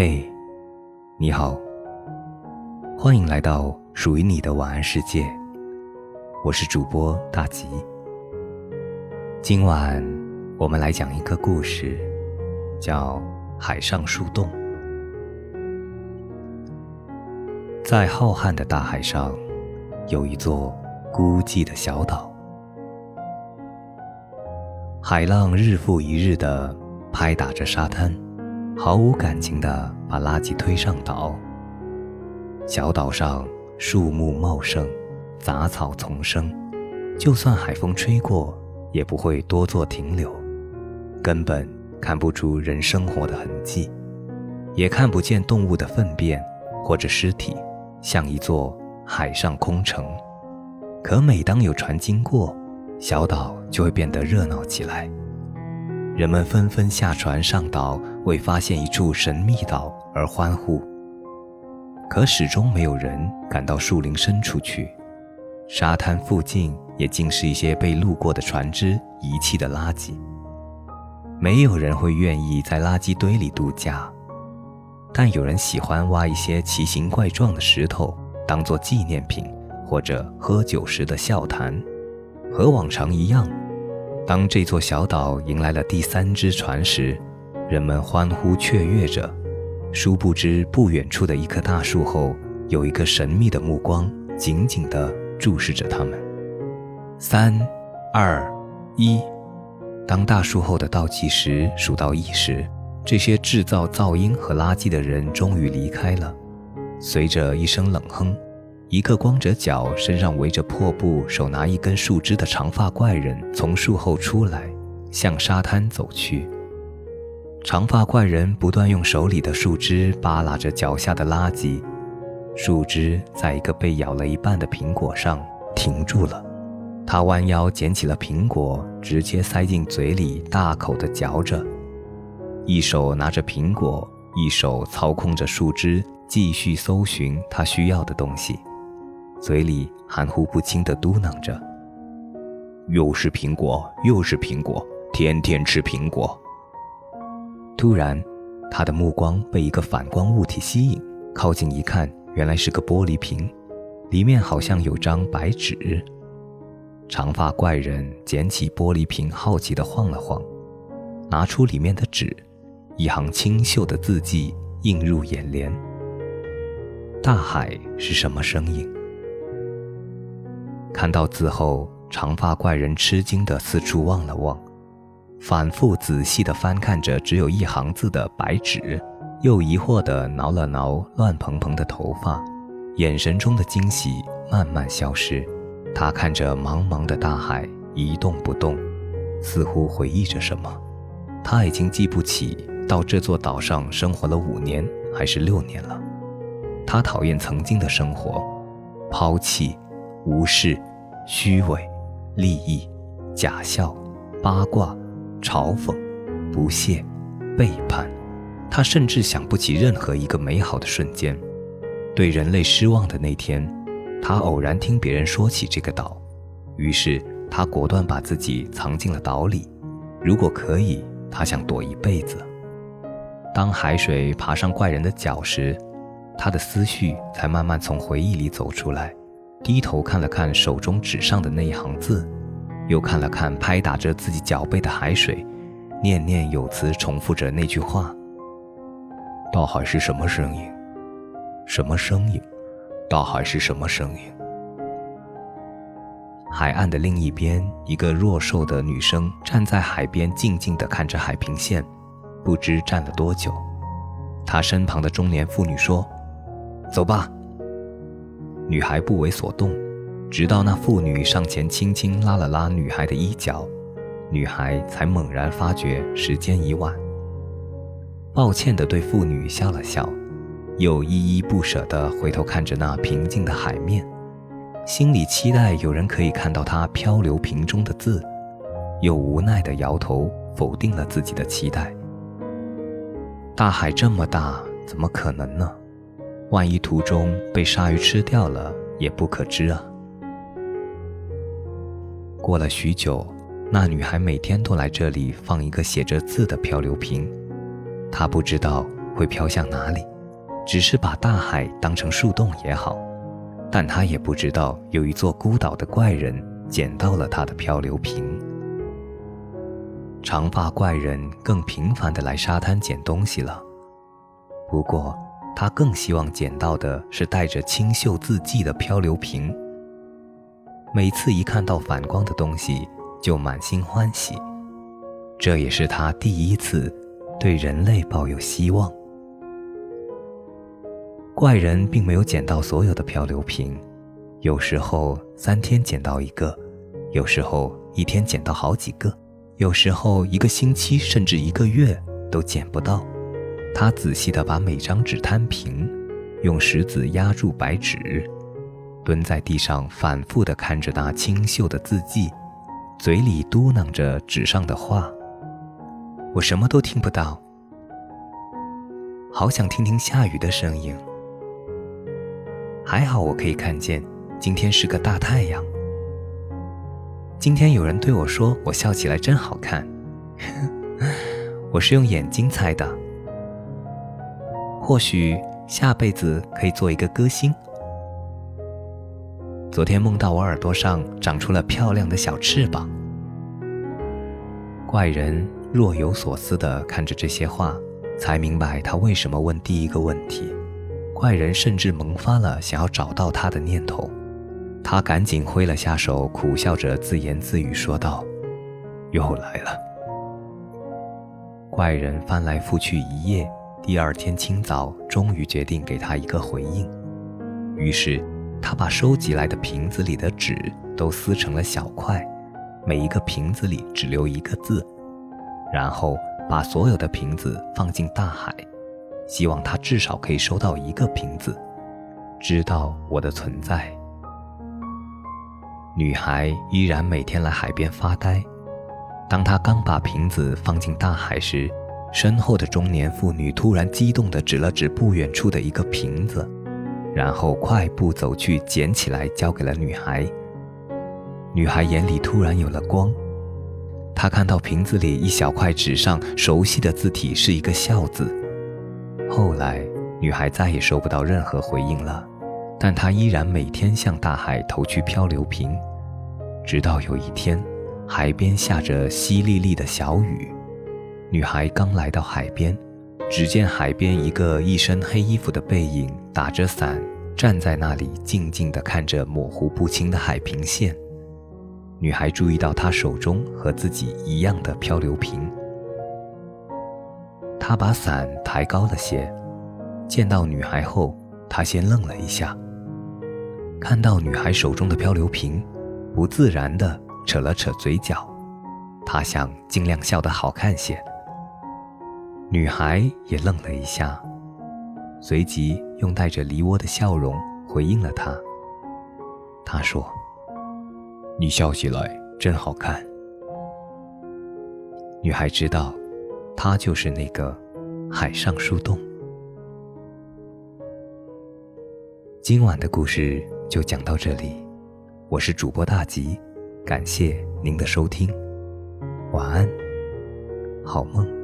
嘿，你好，欢迎来到属于你的晚安世界。我是主播大吉。今晚我们来讲一个故事，叫《海上树洞》。在浩瀚的大海上，有一座孤寂的小岛。海浪日复一日的拍打着沙滩，毫无感情的把垃圾推上岛。小岛上树木茂盛，杂草丛生，就算海风吹过，也不会多做停留，根本看不出人生活的痕迹，也看不见动物的粪便或者尸体，像一座海上空城。可每当有船经过，小岛就会变得热闹起来，人们纷纷下船上岛，为发现一处神秘岛而欢呼。可始终没有人敢到树林深处去，沙滩附近也尽是一些被路过的船只遗弃的垃圾。没有人会愿意在垃圾堆里度假，但有人喜欢挖一些奇形怪状的石头，当做纪念品，或者喝酒时的笑谈。和往常一样，当这座小岛迎来了第三只船时，人们欢呼雀跃着。殊不知，不远处的一棵大树后，有一个神秘的目光紧紧地注视着他们。三、二、一，当大树后的倒计时数到一时，这些制造噪音和垃圾的人终于离开了。随着一声冷哼。一个光着脚、身上围着破布、手拿一根树枝的长发怪人从树后出来，向沙滩走去。长发怪人不断用手里的树枝扒拉着脚下的垃圾，树枝在一个被咬了一半的苹果上停住了。他弯腰捡起了苹果，直接塞进嘴里，大口地嚼着，一手拿着苹果，一手操控着树枝，继续搜寻他需要的东西。嘴里含糊不清地嘟囔着：“又是苹果，又是苹果，天天吃苹果。”突然，他的目光被一个反光物体吸引，靠近一看，原来是个玻璃瓶，里面好像有张白纸。长发怪人捡起玻璃瓶，好奇地晃了晃，拿出里面的纸，一行清秀的字迹映入眼帘。大海是什么声音？看到字后，长发怪人吃惊地四处望了望，反复仔细地翻看着只有一行字的白纸，又疑惑地挠了挠乱蓬蓬的头发，眼神中的惊喜慢慢消失。他看着茫茫的大海一动不动，似乎回忆着什么。他已经记不起到这座岛上生活了五年还是六年了。他讨厌曾经的生活，抛弃。无视、虚伪、利益、假笑、八卦、嘲讽、不屑、背叛，他甚至想不起任何一个美好的瞬间。对人类失望的那天，他偶然听别人说起这个岛，于是他果断把自己藏进了岛里。如果可以，他想躲一辈子。当海水爬上怪人的脚时，他的思绪才慢慢从回忆里走出来。低头看了看手中纸上的那一行字，又看了看拍打着自己脚背的海水，念念有词重复着那句话：“大海是什么声音？什么声音？大海是什么声音？”海岸的另一边，一个弱瘦的女生站在海边，静静地看着海平线，不知站了多久。她身旁的中年妇女说：“走吧。”女孩不为所动，直到那妇女上前轻轻拉了拉女孩的衣角，女孩才猛然发觉时间已晚。抱歉地对妇女笑了笑，又依依不舍地回头看着那平静的海面，心里期待有人可以看到她漂流瓶中的字，又无奈地摇头否定了自己的期待。大海这么大，怎么可能呢？万一途中被鲨鱼吃掉了，也不可知啊。过了许久，那女孩每天都来这里放一个写着字的漂流瓶。她不知道会飘向哪里，只是把大海当成树洞也好。但他也不知道，有一座孤岛的怪人捡到了他的漂流瓶。长发怪人更频繁地来沙滩捡东西了，不过他更希望捡到的是带着清秀字迹的漂流瓶。每次一看到反光的东西，就满心欢喜。这也是他第一次对人类抱有希望。怪人并没有捡到所有的漂流瓶，有时候三天捡到一个，有时候一天捡到好几个，有时候一个星期甚至一个月都捡不到。他仔细地把每张纸摊平，用石子压住白纸，蹲在地上反复地看着那清秀的字迹，嘴里嘟囔着纸上的话。我什么都听不到，好想听听下雨的声音。还好我可以看见，今天是个大太阳。今天有人对我说我笑起来真好看，我是用眼睛猜的。或许下辈子可以做一个歌星。昨天梦到我耳朵上长出了漂亮的小翅膀。怪人若有所思地看着这些话，才明白他为什么问第一个问题。怪人甚至萌发了想要找到他的念头，他赶紧挥了下手，苦笑着自言自语说道：“又来了。”怪人翻来覆去一夜，第二天清早，终于决定给他一个回应。于是，他把收集来的瓶子里的纸都撕成了小块，每一个瓶子里只留一个字，然后把所有的瓶子放进大海。希望他至少可以收到一个瓶子，知道我的存在。女孩依然每天来海边发呆。当她刚把瓶子放进大海时，身后的中年妇女突然激动地指了指不远处的一个瓶子，然后快步走去捡起来交给了女孩。女孩眼里突然有了光，她看到瓶子里一小块纸上熟悉的字体是一个“笑”字。后来，女孩再也收不到任何回应了，但她依然每天向大海投去漂流瓶。直到有一天，海边下着淅沥沥的小雨，女孩刚来到海边，只见海边一个一身黑衣服的背影打着伞站在那里，静静地看着模糊不清的海平线。女孩注意到他手中和自己一样的漂流瓶。他把伞抬高了些，见到女孩后，他先愣了一下。看到女孩手中的漂流瓶，不自然地扯了扯嘴角，他想尽量笑得好看些。女孩也愣了一下，随即用带着梨涡的笑容回应了他。他说：“你笑起来真好看。”女孩知道。他就是那个海上树洞。今晚的故事就讲到这里，我是主播大吉，感谢您的收听，晚安，好梦。